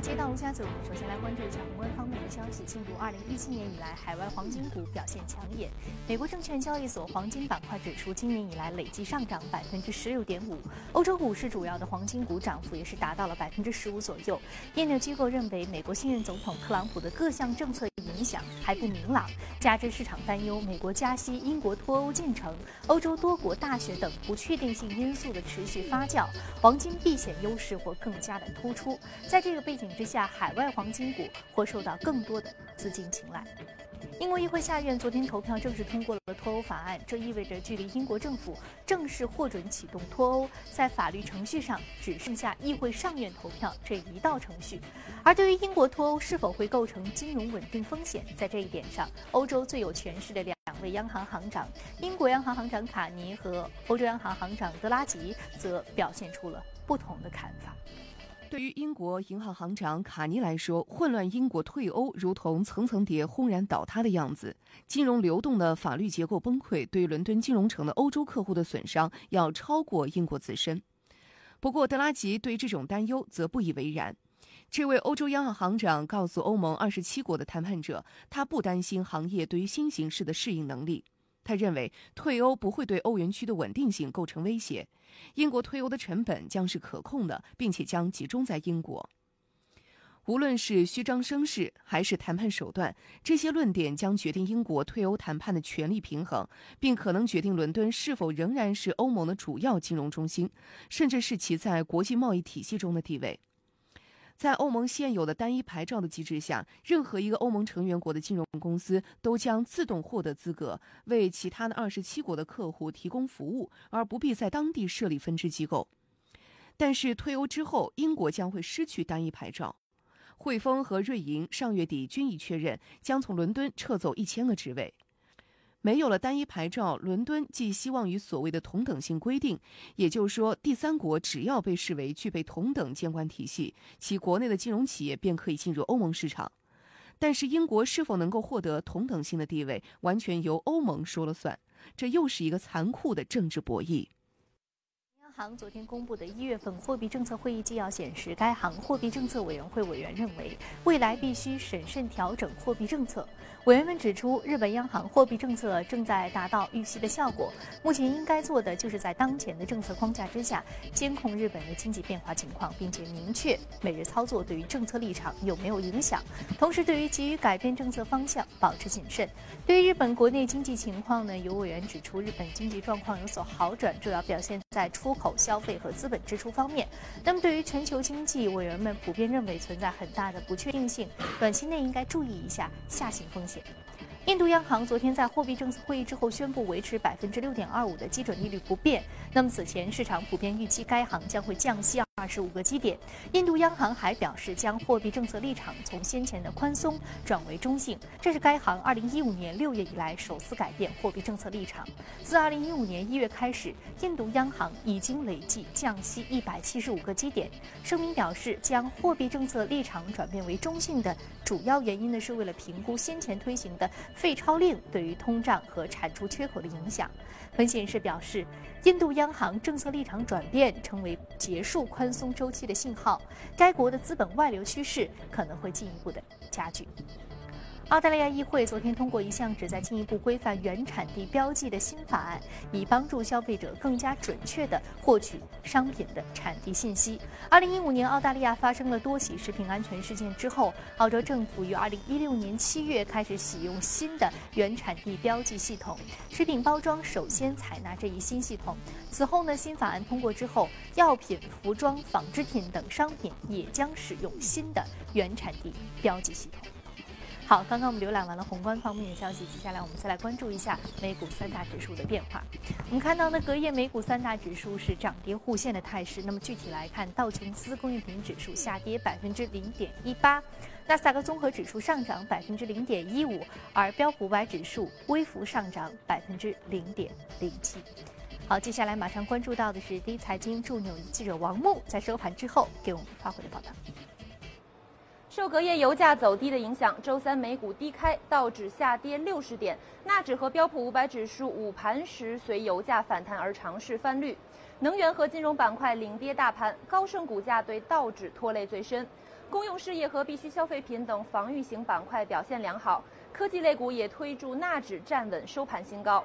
从华尔街到陆家嘴，首先来关注一下宏观方面的消息。进入二零一七年以来，海外黄金股表现抢眼。美国证券交易所黄金板块指数今年以来累计上涨百分之十六点五。欧洲股市主要的黄金股涨幅也是达到了百分之十五左右。业内机构认为，美国新任总统特朗普的各项政策影响还不明朗，加之市场担忧美国加息、英国脱欧进程、欧洲多国大选等不确定性因素的持续发酵，黄金避险优势或更加的突出。在这个背景之下，海外黄金股或受到更多的资金青睐。英国议会下院昨天投票正式通过了脱欧法案，这意味着距离英国政府正式获准启动脱欧，在法律程序上只剩下议会上院投票这一道程序。而对于英国脱欧是否会构成金融稳定风险，在这一点上，欧洲最有权势的两位央行行长——英国央行行长卡尼和欧洲央行行长德拉吉，则表现出了不同的看法。对于英国银行行长卡尼来说，混乱英国退欧如同层层叠轰然倒塌的样子，金融流动的法律结构崩溃，对伦敦金融城的欧洲客户的损伤要超过英国自身。不过，德拉吉对这种担忧则不以为然。这位欧洲央行行长告诉欧盟二十七国的谈判者，他不担心行业对于新形势的适应能力。他认为退欧不会对欧元区的稳定性构成威胁，英国退欧的成本将是可控的，并且将集中在英国。无论是虚张声势还是谈判手段，这些论点将决定英国退欧谈判的权力平衡，并可能决定伦敦是否仍然是欧盟的主要金融中心，甚至是其在国际贸易体系中的地位。在欧盟现有的单一牌照的机制下，任何一个欧盟成员国的金融公司都将自动获得资格，为其他的二十七国的客户提供服务，而不必在当地设立分支机构。但是退欧之后，英国将会失去单一牌照。汇丰和瑞银上月底均已确认，将从伦敦撤走一千个职位。没有了单一牌照，伦敦寄希望于所谓的同等性规定，也就是说，第三国只要被视为具备同等监管体系，其国内的金融企业便可以进入欧盟市场。但是，英国是否能够获得同等性的地位，完全由欧盟说了算。这又是一个残酷的政治博弈。行昨天公布的一月份货币政策会议纪要显示，该行货币政策委员会委员认为，未来必须审慎调整货币政策。委员们指出，日本央行货币政策正在达到预期的效果，目前应该做的就是在当前的政策框架之下，监控日本的经济变化情况，并且明确每日操作对于政策立场有没有影响。同时，对于急于改变政策方向，保持谨慎。对于日本国内经济情况呢，有委员指出，日本经济状况有所好转，主要表现在出口。消费和资本支出方面，那么对于全球经济，委员们普遍认为存在很大的不确定性，短期内应该注意一下下行风险。印度央行昨天在货币政策会议之后宣布维持百分之六点二五的基准利率不变。那么此前市场普遍预期该行将会降息二十五个基点。印度央行还表示将货币政策立场从先前的宽松转为中性，这是该行二零一五年六月以来首次改变货币政策立场。自二零一五年一月开始，印度央行已经累计降息一百七十五个基点。声明表示，将货币政策立场转变为中性的主要原因呢，是为了评估先前推行的。废钞令对于通胀和产出缺口的影响，分析人士表示，印度央行政策立场转变成为结束宽松周期的信号，该国的资本外流趋势可能会进一步的加剧。澳大利亚议会昨天通过一项旨在进一步规范原产地标记的新法案，以帮助消费者更加准确地获取商品的产地信息。二零一五年，澳大利亚发生了多起食品安全事件之后，澳洲政府于二零一六年七月开始启用新的原产地标记系统，食品包装首先采纳这一新系统。此后呢，新法案通过之后，药品、服装、纺织品等商品也将使用新的原产地标记系统。好，刚刚我们浏览完了宏观方面的消息，接下来我们再来关注一下美股三大指数的变化。我们看到呢，隔夜美股三大指数是涨跌互现的态势。那么具体来看，道琼斯工业平指数下跌百分之零点一八，纳斯达克综合指数上涨百分之零点一五，而标普五百指数微幅上涨百分之零点零七。好，接下来马上关注到的是第一财经驻纽约记者王木在收盘之后给我们发回的报道。受隔夜油价走低的影响，周三美股低开，道指下跌六十点，纳指和标普五百指数午盘时随油价反弹而尝试翻绿。能源和金融板块领跌大盘，高盛股价对道指拖累最深。公用事业和必需消费品等防御型板块表现良好，科技类股也推助纳指站稳收盘新高。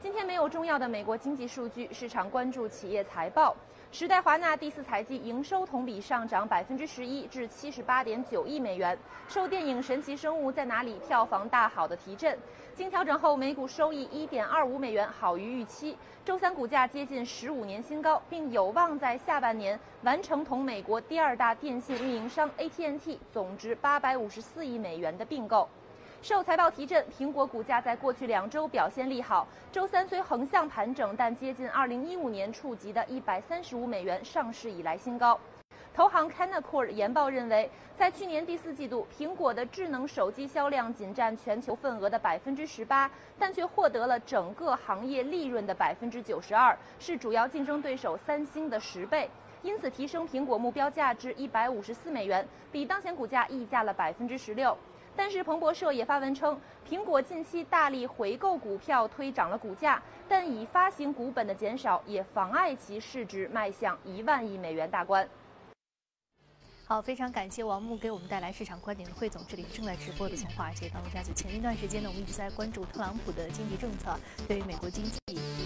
今天没有重要的美国经济数据，市场关注企业财报。时代华纳第四财季营收同比上涨百分之十一，至七十八点九亿美元，受电影《神奇生物在哪里》票房大好的提振。经调整后，每股收益一点二五美元，好于预期。周三股价接近十五年新高，并有望在下半年完成同美国第二大电信运营商 AT&T 总值八百五十四亿美元的并购。受财报提振，苹果股价在过去两周表现利好。周三虽横向盘整，但接近2015年触及的一百三十五美元上市以来新高。投行 Canaccord 研报认为，在去年第四季度，苹果的智能手机销量仅占全球份额的百分之十八，但却获得了整个行业利润的百分之九十二，是主要竞争对手三星的十倍。因此，提升苹果目标价值一百五十四美元，比当前股价溢价了百分之十六。但是彭博社也发文称，苹果近期大力回购股票，推涨了股价，但已发行股本的减少也妨碍其市值迈向一万亿美元大关。好，非常感谢王木给我们带来市场观点的汇总。这里正在直播的从华尔街到陆家嘴。前一段时间呢，我们一直在关注特朗普的经济政策对于美国经济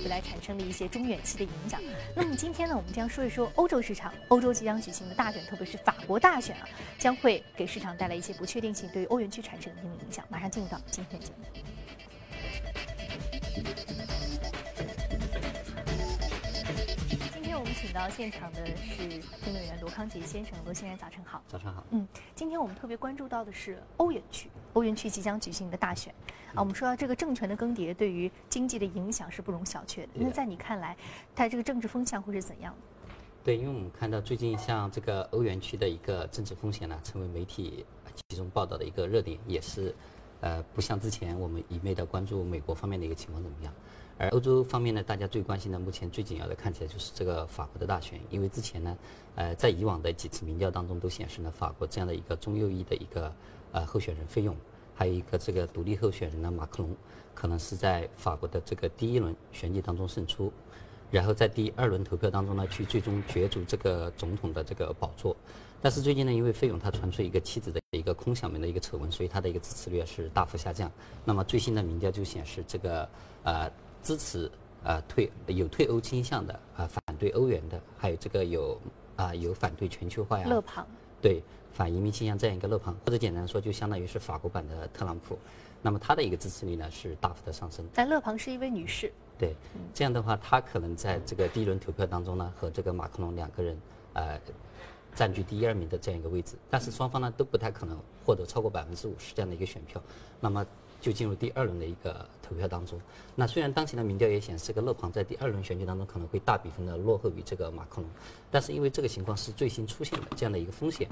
来产生了一些中远期的影响。那么今天呢，我们将说一说欧洲市场，欧洲即将举行的大选，特别是法国大选啊，将会给市场带来一些不确定性，对于欧元区产生一定的影响。马上进入到今天的节目。请到现场的是评论员罗康杰先生，罗先生早晨好。早上好。嗯，今天我们特别关注到的是欧元区，欧元区即将举行的大选啊。我们说到这个政权的更迭对于经济的影响是不容小觑的。那在你看来，它这个政治风向会是怎样的？对，因为我们看到最近像这个欧元区的一个政治风险呢，成为媒体集中报道的一个热点，也是呃不像之前我们一味的关注美国方面的一个情况怎么样。而欧洲方面呢，大家最关心的，目前最紧要的看起来就是这个法国的大选，因为之前呢，呃，在以往的几次民调当中都显示呢，法国这样的一个中右翼的一个呃候选人费用，还有一个这个独立候选人呢马克龙，可能是在法国的这个第一轮选举当中胜出，然后在第二轮投票当中呢，去最终角逐这个总统的这个宝座。但是最近呢，因为费勇他传出一个妻子的一个空想门的一个丑闻，所以他的一个支持率是大幅下降。那么最新的民调就显示这个呃。支持啊退有退欧倾向的啊反对欧元的，还有这个有啊有反对全球化呀，勒庞对反移民倾向这样一个勒庞，或者简单说就相当于是法国版的特朗普，那么他的一个支持率呢是大幅的上升。但勒庞是一位女士，对，这样的话他可能在这个第一轮投票当中呢和这个马克龙两个人呃占据第一二名的这样一个位置，但是双方呢都不太可能获得超过百分之五十这样的一个选票，那么。就进入第二轮的一个投票当中。那虽然当前的民调也显示，这个勒庞在第二轮选举当中可能会大比分的落后于这个马克龙，但是因为这个情况是最新出现的这样的一个风险，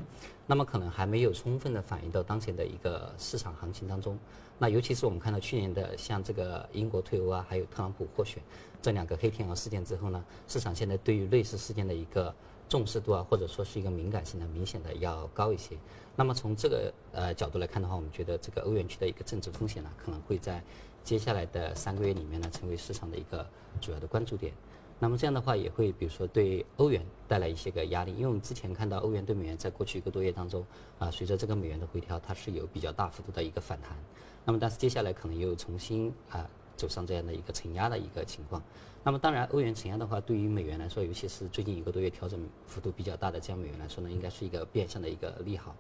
那么可能还没有充分的反映到当前的一个市场行情当中。那尤其是我们看到去年的像这个英国退欧啊，还有特朗普获选这两个黑天鹅事件之后呢，市场现在对于类似事件的一个重视度啊，或者说是一个敏感性呢，明显的要高一些。那么从这个呃角度来看的话，我们觉得这个欧元区的一个政治风险呢，可能会在接下来的三个月里面呢，成为市场的一个主要的关注点。那么这样的话，也会比如说对欧元带来一些个压力，因为我们之前看到欧元对美元在过去一个多月当中啊，随着这个美元的回调，它是有比较大幅度的一个反弹。那么但是接下来可能又重新啊走上这样的一个承压的一个情况。那么当然，欧元承压的话，对于美元来说，尤其是最近一个多月调整幅度比较大的这样美元来说呢，应该是一个变相的一个利好。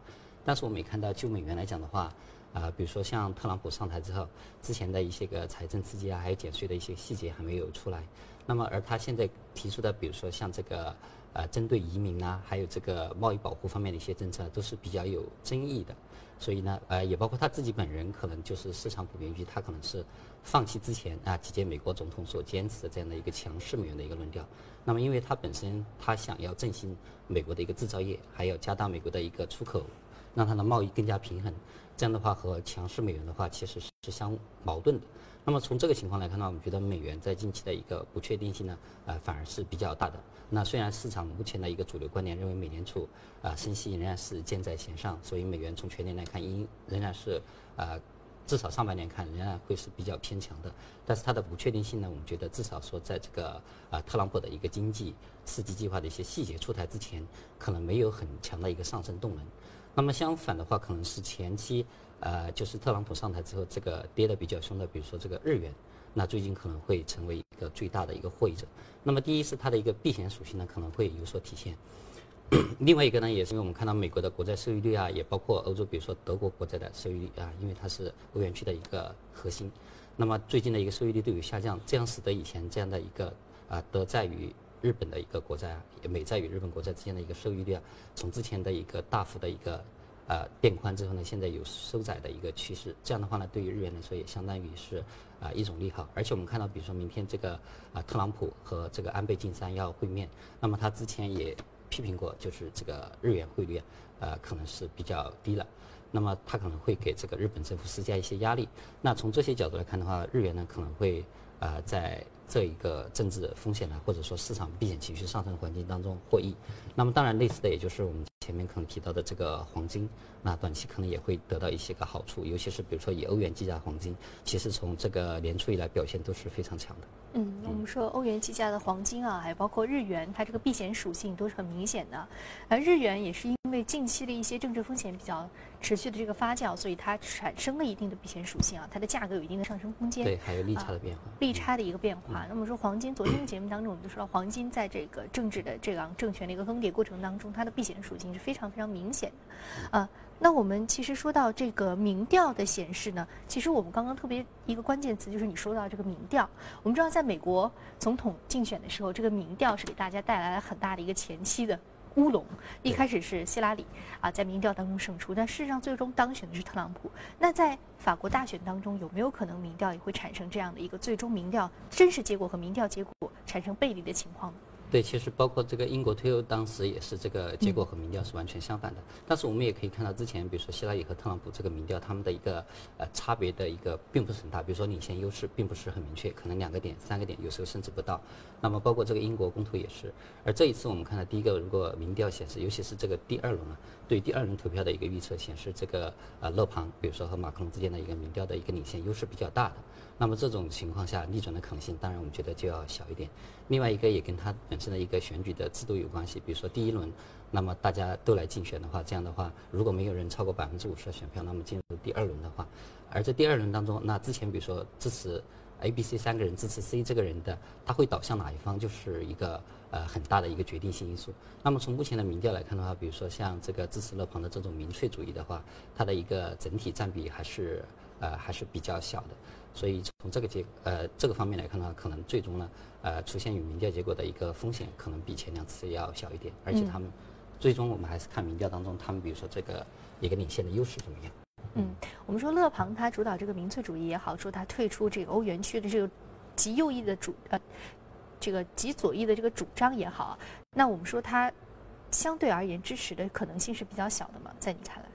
但是我们也看到，就美元来讲的话，啊，比如说像特朗普上台之后，之前的一些个财政刺激啊，还有减税的一些细节还没有出来。那么而他现在提出的，比如说像这个呃，针对移民啊，还有这个贸易保护方面的一些政策，都是比较有争议的。所以呢，呃，也包括他自己本人，可能就是市场普遍预期，他可能是放弃之前啊集结美国总统所坚持的这样的一个强势美元的一个论调。那么因为他本身他想要振兴美国的一个制造业，还要加大美国的一个出口。让它的贸易更加平衡，这样的话和强势美元的话其实是相矛盾的。那么从这个情况来看呢，我们觉得美元在近期的一个不确定性呢，呃，反而是比较大的。那虽然市场目前的一个主流观点认为美联储啊升息仍然是箭在弦上，所以美元从全年来看应仍然是啊至少上半年看仍然会是比较偏强的。但是它的不确定性呢，我们觉得至少说在这个啊特朗普的一个经济刺激计划的一些细节出台之前，可能没有很强的一个上升动能。那么相反的话，可能是前期呃就是特朗普上台之后，这个跌的比较凶的，比如说这个日元，那最近可能会成为一个最大的一个获益者。那么第一是它的一个避险属性呢，可能会有所体现。另外一个呢，也是因为我们看到美国的国债收益率啊，也包括欧洲，比如说德国国债的收益率啊，因为它是欧元区的一个核心，那么最近的一个收益率都有下降，这样使得以前这样的一个啊德债与日本的一个国债啊，美债与日本国债之间的一个收益率啊，从之前的一个大幅的一个呃变宽之后呢，现在有收窄的一个趋势，这样的话呢，对于日元来说也相当于是啊一种利好，而且我们看到，比如说明天这个啊特朗普和这个安倍晋三要会面，那么他之前也。批评过，就是这个日元汇率啊，呃，可能是比较低了，那么它可能会给这个日本政府施加一些压力。那从这些角度来看的话，日元呢可能会呃在这一个政治风险呢，或者说市场避险情绪上升环境当中获益。那么当然类似的，也就是我们前面可能提到的这个黄金，那短期可能也会得到一些个好处，尤其是比如说以欧元计价黄金，其实从这个年初以来表现都是非常强的。嗯，我们说欧元计价的黄金啊，还包括日元，它这个避险属性都是很明显的。而日元也是因为近期的一些政治风险比较持续的这个发酵，所以它产生了一定的避险属性啊，它的价格有一定的上升空间。对，还有利差的变化。利差的一个变化。那么说黄金，昨天的节目当中我们就说到，黄金在这个政治的这样政权的一个更迭过程当中，它的避险属性是非常非常明显的。啊，那我们其实说到这个民调的显示呢，其实我们刚刚特别一个关键词就是你说到这个民调，我们知道在。美国总统竞选的时候，这个民调是给大家带来了很大的一个前期的乌龙。一开始是希拉里啊在民调当中胜出，但事实上最终当选的是特朗普。那在法国大选当中，有没有可能民调也会产生这样的一个最终民调真实结果和民调结果产生背离的情况呢？对，其实包括这个英国退欧，当时也是这个结果和民调是完全相反的。但是我们也可以看到，之前比如说希拉里和特朗普这个民调，他们的一个呃差别的一个并不是很大，比如说领先优势并不是很明确，可能两个点、三个点，有时候甚至不到。那么包括这个英国公投也是。而这一次我们看到，第一个，如果民调显示，尤其是这个第二轮啊，对第二轮投票的一个预测显示，这个呃勒庞，比如说和马克龙之间的一个民调的一个领先优势比较大的。那么这种情况下，逆转的可能性，当然我们觉得就要小一点。另外一个也跟它本身的一个选举的制度有关系。比如说第一轮，那么大家都来竞选的话，这样的话，如果没有人超过百分之五十的选票，那么进入第二轮的话，而在第二轮当中，那之前比如说支持 A、B、C 三个人支持 C 这个人的，他会倒向哪一方，就是一个呃很大的一个决定性因素。那么从目前的民调来看的话，比如说像这个支持勒庞的这种民粹主义的话，它的一个整体占比还是呃还是比较小的。所以从这个结呃这个方面来看的话，可能最终呢，呃出现与民调结果的一个风险，可能比前两次要小一点。而且他们最终我们还是看民调当中，他们比如说这个一个领先的优势怎么样。嗯，我们说勒庞他主导这个民粹主义也好，说他退出这个欧元区的这个极右翼的主呃这个极左翼的这个主张也好，那我们说他相对而言支持的可能性是比较小的嘛，在你看来？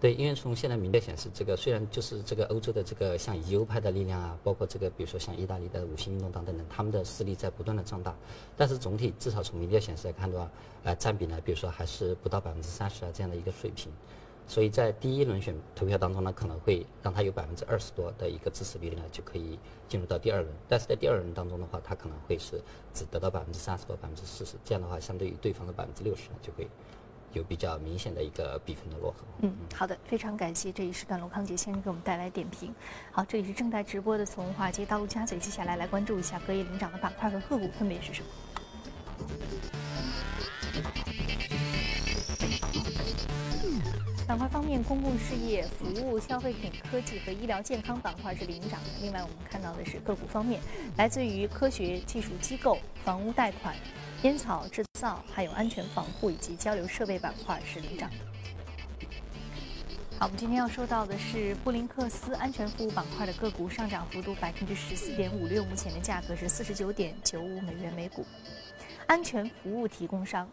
对，因为从现在民调显示，这个虽然就是这个欧洲的这个像极右派的力量啊，包括这个比如说像意大利的五星运动党等等，他们的势力在不断的壮大，但是总体至少从民调显示来看的话，呃，占比呢，比如说还是不到百分之三十啊这样的一个水平，所以在第一轮选投票当中呢，可能会让他有百分之二十多的一个支持率呢，就可以进入到第二轮，但是在第二轮当中的话，他可能会是只得到百分之三十多、百分之四十，这样的话，相对于对方的百分之六十呢，就会。有比较明显的一个比分的落后。嗯，好的，非常感谢这一时段罗康杰先生给我们带来点评。好，这里是正在直播的从华街到陆家嘴，接下来来关注一下隔夜领涨的板块和个股分别是什么。板块方面，公共事业、服务、消费品、科技和医疗健康板块是领涨的。另外，我们看到的是个股方面，来自于科学技术机构、房屋贷款。烟草制造、还有安全防护以及交流设备板块是领涨的。好，我们今天要说到的是布林克斯安全服务板块的个股上涨幅度百分之十四点五六，目前的价格是四十九点九五美元每股。安全服务提供商。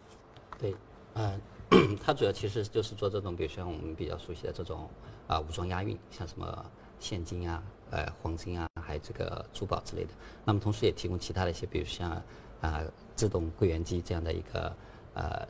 对，嗯，它主要其实就是做这种，比如像我们比较熟悉的这种啊武装押运，像什么现金啊、呃黄金啊，还有这个珠宝之类的。那么同时也提供其他的一些，比如像。啊，自动柜员机这样的一个呃，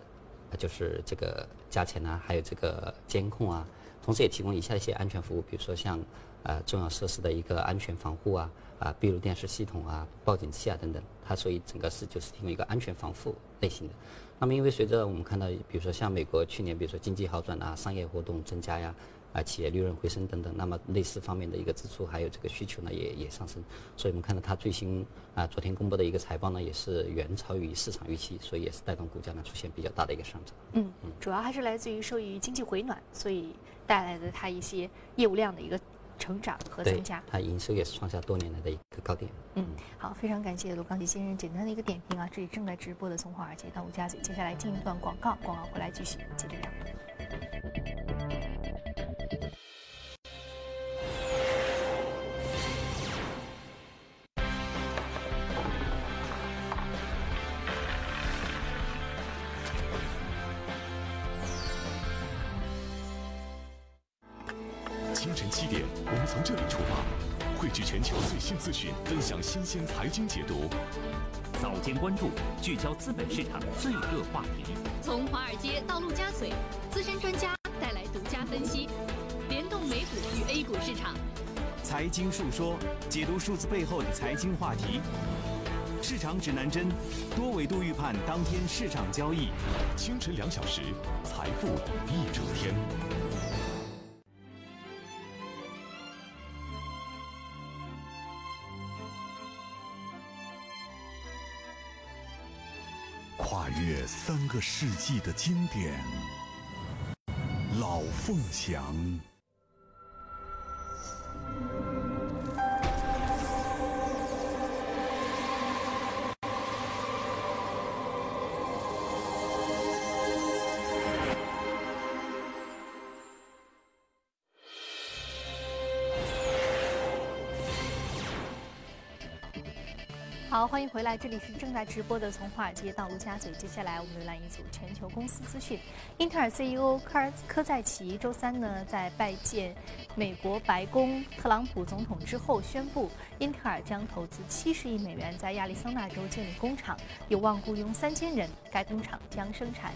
就是这个加钱啊，还有这个监控啊，同时也提供以下一些安全服务，比如说像呃重要设施的一个安全防护啊，啊闭路电视系统啊、报警器啊等等，它所以整个是就是提供一个安全防护类型的。那么因为随着我们看到，比如说像美国去年比如说经济好转啊，商业活动增加呀。啊，企业利润回升等等，那么类似方面的一个支出还有这个需求呢，也也上升，所以我们看到它最新啊昨天公布的一个财报呢，也是远超于市场预期，所以也是带动股价呢出现比较大的一个上涨。嗯，主要还是来自于受益于经济回暖，所以带来的它一些业务量的一个成长和增加。它营收也是创下多年来的一个高点。嗯，好，非常感谢罗刚吉先生简单的一个点评啊，这里正在直播的从华尔街到吴家嘴，接下来进一段广告，广告回来继续接着聊。财经解读。早间关注，聚焦资本市场最热话题。从华尔街到陆家嘴，资深专家带来独家分析，联动美股与 A 股市场。财经述说，解读数字背后的财经话题。市场指南针，多维度预判当天市场交易。清晨两小时，财富一整天。三个世纪的经典，老凤祥。欢迎回来，这里是正在直播的从华尔街到陆家嘴。接下来我们浏览一组全球公司资讯。英特尔 CEO 科尔科在奇周三呢，在拜见美国白宫特朗普总统之后，宣布英特尔将投资七十亿美元在亚利桑那州建立工厂，有望雇佣三千人。该工厂将生产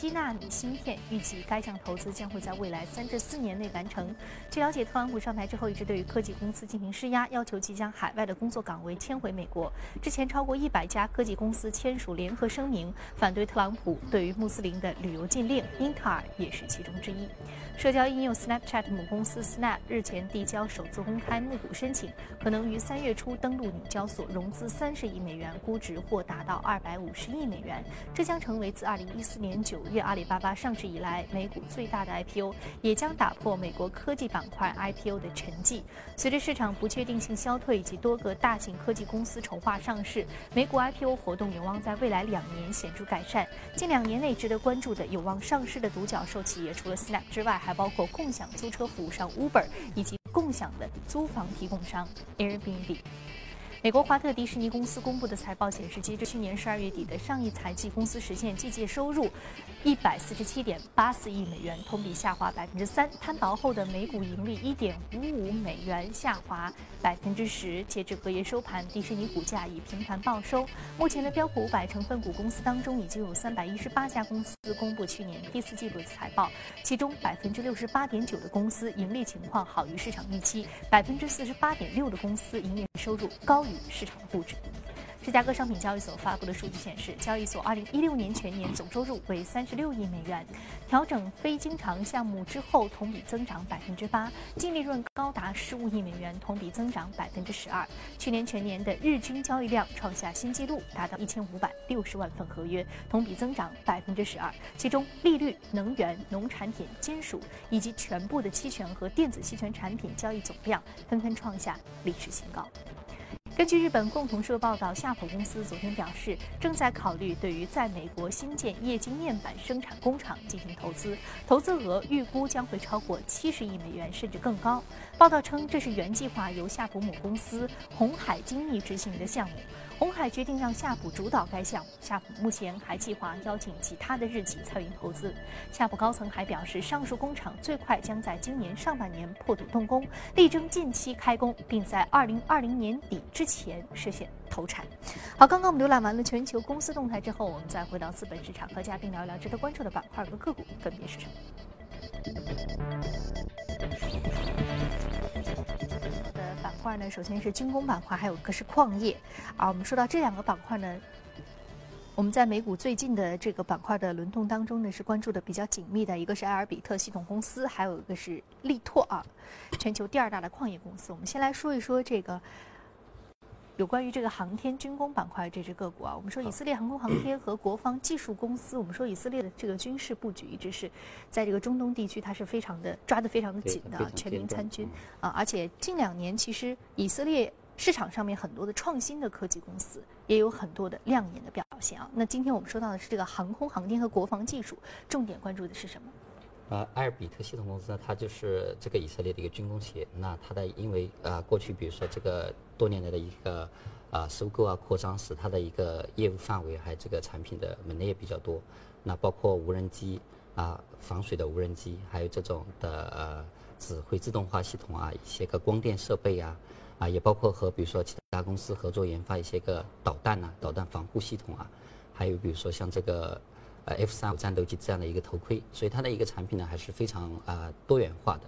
七纳米芯片，预计该项投资将会在未来三至四年内完成。据了解，特朗普上台之后一直对于科技公司进行施压，要求即将海外的工作岗位迁回美国。之前，超过一百家科技公司签署联合声明，反对特朗普对于穆斯林的旅游禁令，英特尔也是其中之一。社交应用 Snapchat 母公司 Snap 日前递交首次公开募股申请，可能于三月初登陆纽交所，融资三十亿美元，估值或达到二百五十亿美元。这将成为自二零一四年九月阿里巴巴上市以来美股最大的 IPO，也将打破美国科技板块 IPO 的沉寂。随着市场不确定性消退以及多个大型科技公司筹划上市，美股 IPO 活动有望在未来两年显著改善。近两年内值得关注的有望上市的独角兽企业，除了 Snap 之外，还包括共享租车服务商 Uber 以及共享的租房提供商 Airbnb。美国华特迪士尼公司公布的财报显示，截至去年十二月底的上一财季，公司实现季节收入一百四十七点八四亿美元，同比下滑百分之三。摊薄后的每股盈利一点五五美元，下滑百分之十。截至隔夜收盘，迪士尼股价已平盘报收。目前的标普五百成分股公司当中，已经有三百一十八家公司公布去年第四季度的财报，其中百分之六十八点九的公司盈利情况好于市场预期，百分之四十八点六的公司营业收入高于市场的估值。芝加哥商品交易所发布的数据显示，交易所2016年全年总收入为36亿美元，调整非经常项目之后同比增长8%，净利润高达15亿美元，同比增长12%。去年全年的日均交易量创下新纪录，达到1560万份合约，同比增长12%。其中，利率、能源、农产品、金属以及全部的期权和电子期权产品交易总量纷纷创下历史新高。根据日本共同社报道，夏普公司昨天表示，正在考虑对于在美国新建液晶面板生产工厂进行投资，投资额预估将会超过七十亿美元，甚至更高。报道称，这是原计划由夏普母公司红海精密执行的项目。红海决定让夏普主导该项目，夏普目前还计划邀请其他的日企参与投资。夏普高层还表示，上述工厂最快将在今年上半年破土动工，力争近期开工，并在二零二零年底之前实现投产。好，刚刚我们浏览完了全球公司动态之后，我们再回到资本市场，和嘉宾聊一聊值得关注的板块和个股分别是什么。块呢，首先是军工板块，还有一个是矿业。啊，我们说到这两个板块呢，我们在美股最近的这个板块的轮动当中呢，是关注的比较紧密的，一个是埃尔比特系统公司，还有一个是力拓啊，全球第二大的矿业公司。我们先来说一说这个。有关于这个航天军工板块这只个股啊，我们说以色列航空航天和国防技术公司，我们说以色列的这个军事布局一直是在这个中东地区，它是非常的抓得非常的紧的，全民参军啊，而且近两年其实以色列市场上面很多的创新的科技公司也有很多的亮眼的表现啊。那今天我们说到的是这个航空航天和国防技术，重点关注的是什么？呃，埃尔比特系统公司呢，它就是这个以色列的一个军工企业。那它的因为呃过去比如说这个多年来的一个啊收购啊扩张，使它的一个业务范围还有这个产品的门类也比较多。那包括无人机啊、防水的无人机，还有这种的呃指挥自动化系统啊，一些个光电设备啊，啊也包括和比如说其他公司合作研发一些个导弹呐、导弹防护系统啊，还有比如说像这个。呃，F 三五战斗机这样的一个头盔，所以它的一个产品呢还是非常啊多元化的。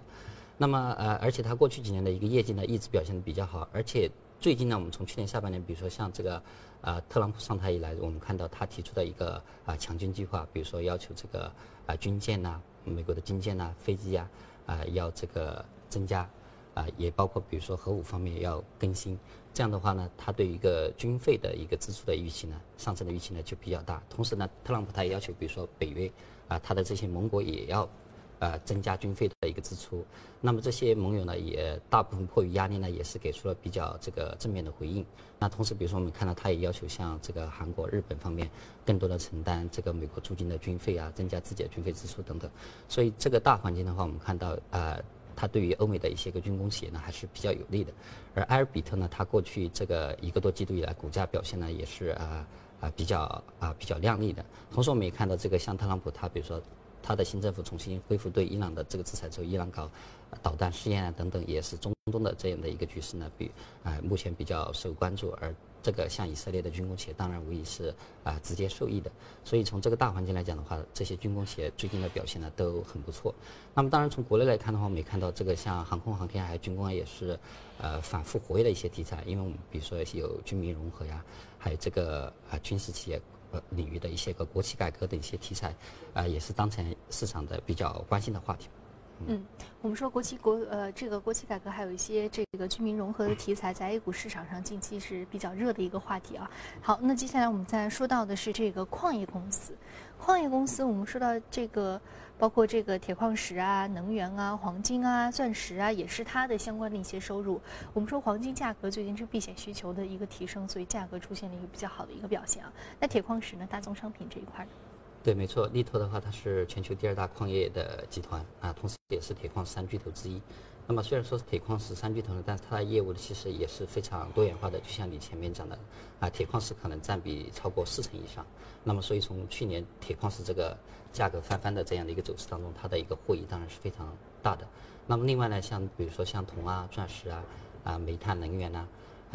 那么呃，而且它过去几年的一个业绩呢一直表现的比较好，而且最近呢，我们从去年下半年，比如说像这个啊特朗普上台以来，我们看到他提出的一个啊强军计划，比如说要求这个啊军舰呐，美国的军舰呐、飞机啊啊要这个增加。啊，也包括比如说核武方面要更新，这样的话呢，他对一个军费的一个支出的预期呢，上升的预期呢就比较大。同时呢，特朗普他也要求，比如说北约啊，他的这些盟国也要啊增加军费的一个支出。那么这些盟友呢，也大部分迫于压力呢，也是给出了比较这个正面的回应。那同时，比如说我们看到他也要求像这个韩国、日本方面更多的承担这个美国驻军的军费啊，增加自己的军费支出等等。所以这个大环境的话，我们看到啊。它对于欧美的一些个军工企业呢，还是比较有利的。而埃尔比特呢，它过去这个一个多季度以来，股价表现呢也是啊啊比较啊比较亮丽的。同时，我们也看到这个像特朗普，他比如说他的新政府重新恢复对伊朗的这个制裁之后，伊朗搞导弹试验啊等等，也是中东的这样的一个局势呢，比啊目前比较受关注。而这个像以色列的军工企业，当然无疑是啊直接受益的。所以从这个大环境来讲的话，这些军工企业最近的表现呢都很不错。那么当然从国内来看的话，我们也看到这个像航空航天还有军工啊，也是呃反复活跃的一些题材。因为我们比如说有军民融合呀，还有这个啊军事企业呃领域的一些个国企改革的一些题材，啊也是当前市场的比较关心的话题。嗯，我们说国企国呃，这个国企改革还有一些这个居民融合的题材，在 A 股市场上近期是比较热的一个话题啊。好，那接下来我们再说到的是这个矿业公司。矿业公司，我们说到这个，包括这个铁矿石啊、能源啊、黄金啊、钻石啊，也是它的相关的一些收入。我们说黄金价格最近是避险需求的一个提升，所以价格出现了一个比较好的一个表现啊。那铁矿石呢，大宗商品这一块呢？对，没错，力拓的话，它是全球第二大矿业的集团啊，同时也是铁矿三巨头之一。那么虽然说是铁矿石三巨头呢，但是它的业务其实也是非常多元化的。就像你前面讲的啊，铁矿石可能占比超过四成以上。那么所以从去年铁矿石这个价格翻番的这样的一个走势当中，它的一个获益当然是非常大的。那么另外呢，像比如说像铜啊、钻石啊、啊煤炭能源呐。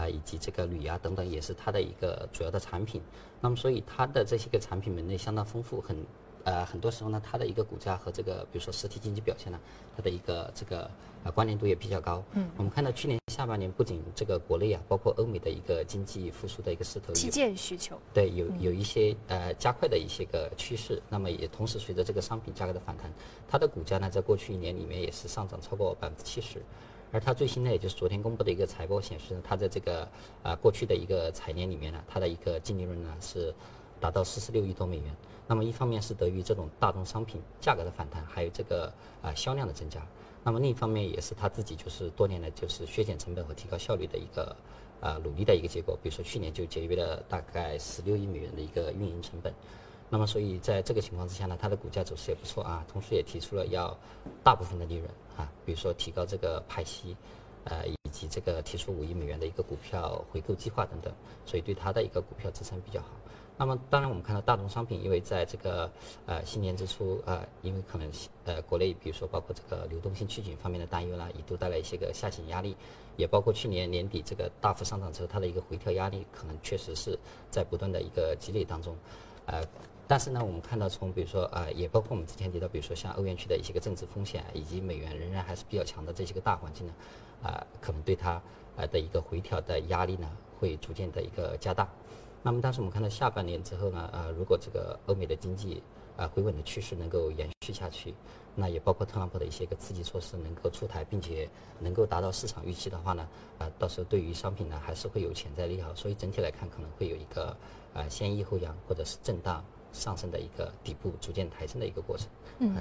以及这个铝啊等等，也是它的一个主要的产品。那么，所以它的这些个产品门类相当丰富，很呃，很多时候呢，它的一个股价和这个比如说实体经济表现呢，它的一个这个呃关联度也比较高。嗯，我们看到去年下半年，不仅这个国内啊，包括欧美的一个经济复苏的一个势头，基建需求对有有一些呃加快的一些个趋势。那么也同时随着这个商品价格的反弹，它的股价呢，在过去一年里面也是上涨超过百分之七十。而它最新呢，也就是昨天公布的一个财报显示呢，它在这个啊过去的一个财年里面呢，它的一个净利润呢是达到四十六亿多美元。那么一方面是得益于这种大宗商品价格的反弹，还有这个啊销量的增加。那么另一方面也是它自己就是多年来就是削减成本和提高效率的一个啊努力的一个结果。比如说去年就节约了大概十六亿美元的一个运营成本。那么，所以在这个情况之下呢，它的股价走势也不错啊，同时也提出了要大部分的利润啊，比如说提高这个派息，呃，以及这个提出五亿美元的一个股票回购计划等等，所以对它的一个股票支撑比较好。那么，当然我们看到大宗商品，因为在这个呃新年之初啊，因为可能呃国内比如说包括这个流动性趋紧方面的担忧啦，一度带来一些个下行压力，也包括去年年底这个大幅上涨之后，它的一个回调压力可能确实是在不断的一个积累当中，呃。但是呢，我们看到从比如说呃，也包括我们之前提到，比如说像欧元区的一些个政治风险，以及美元仍然还是比较强的这些个大环境呢，啊，可能对它呃的一个回调的压力呢，会逐渐的一个加大。那么，但是我们看到下半年之后呢，呃，如果这个欧美的经济啊回稳的趋势能够延续下去，那也包括特朗普的一些个刺激措施能够出台，并且能够达到市场预期的话呢，啊，到时候对于商品呢还是会有潜在利好。所以整体来看，可能会有一个啊先抑后扬或者是震荡。上升的一个底部逐渐抬升的一个过程。嗯，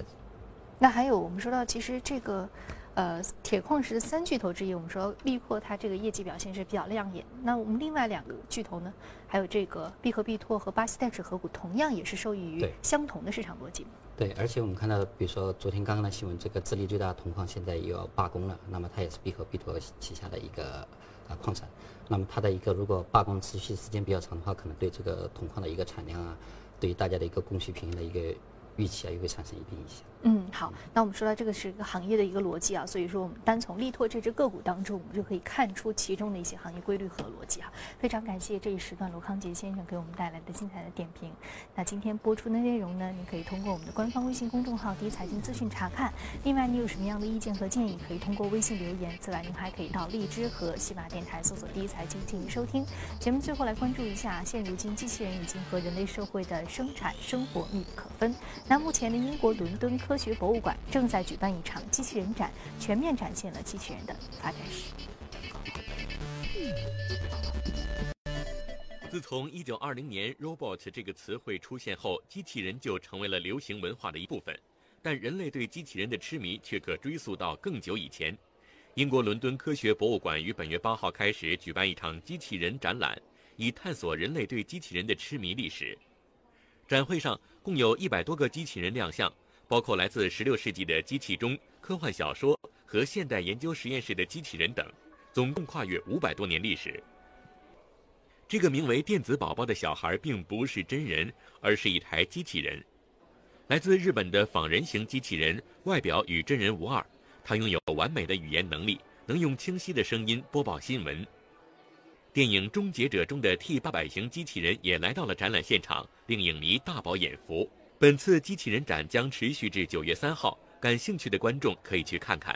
那还有我们说到，其实这个呃铁矿石的三巨头之一，我们说力拓它这个业绩表现是比较亮眼。那我们另外两个巨头呢，还有这个必和必拓和巴西代指合股，同样也是受益于相同的市场逻辑。对，而且我们看到，比如说昨天刚刚的新闻，这个智利最大的铜矿现在又要罢工了，那么它也是必和必拓旗下的一个啊矿产。那么它的一个如果罢工持续时间比较长的话，可能对这个铜矿的一个产量啊。对大家的一个供需平衡的一个预期啊，也会产生一定影响。嗯，好，那我们说到这个是一个行业的一个逻辑啊，所以说我们单从力拓这只个股当中，我们就可以看出其中的一些行业规律和逻辑啊。非常感谢这一时段罗康杰先生给我们带来的精彩的点评。那今天播出的内容呢，您可以通过我们的官方微信公众号“第一财经资讯”查看。另外，你有什么样的意见和建议，可以通过微信留言。此外，您还可以到荔枝和喜马电台搜索“第一财经”进行收听。节目最后来关注一下，现如今机器人已经和人类社会的生产生活密不可分。那目前的英国伦敦科学博物馆。正在举办一场机器人展，全面展现了机器人的发展史。自从1920年 “robot” 这个词汇出现后，机器人就成为了流行文化的一部分。但人类对机器人的痴迷却可追溯到更久以前。英国伦敦科学博物馆于本月八号开始举办一场机器人展览，以探索人类对机器人的痴迷历史。展会上共有一百多个机器人亮相。包括来自16世纪的机器钟、科幻小说和现代研究实验室的机器人等，总共跨越五百多年历史。这个名为“电子宝宝”的小孩并不是真人，而是一台机器人，来自日本的仿人形机器人，外表与真人无二。它拥有完美的语言能力，能用清晰的声音播报新闻。电影《终结者》中的 T 八百型机器人也来到了展览现场，令影迷大饱眼福。本次机器人展将持续至九月三号，感兴趣的观众可以去看看。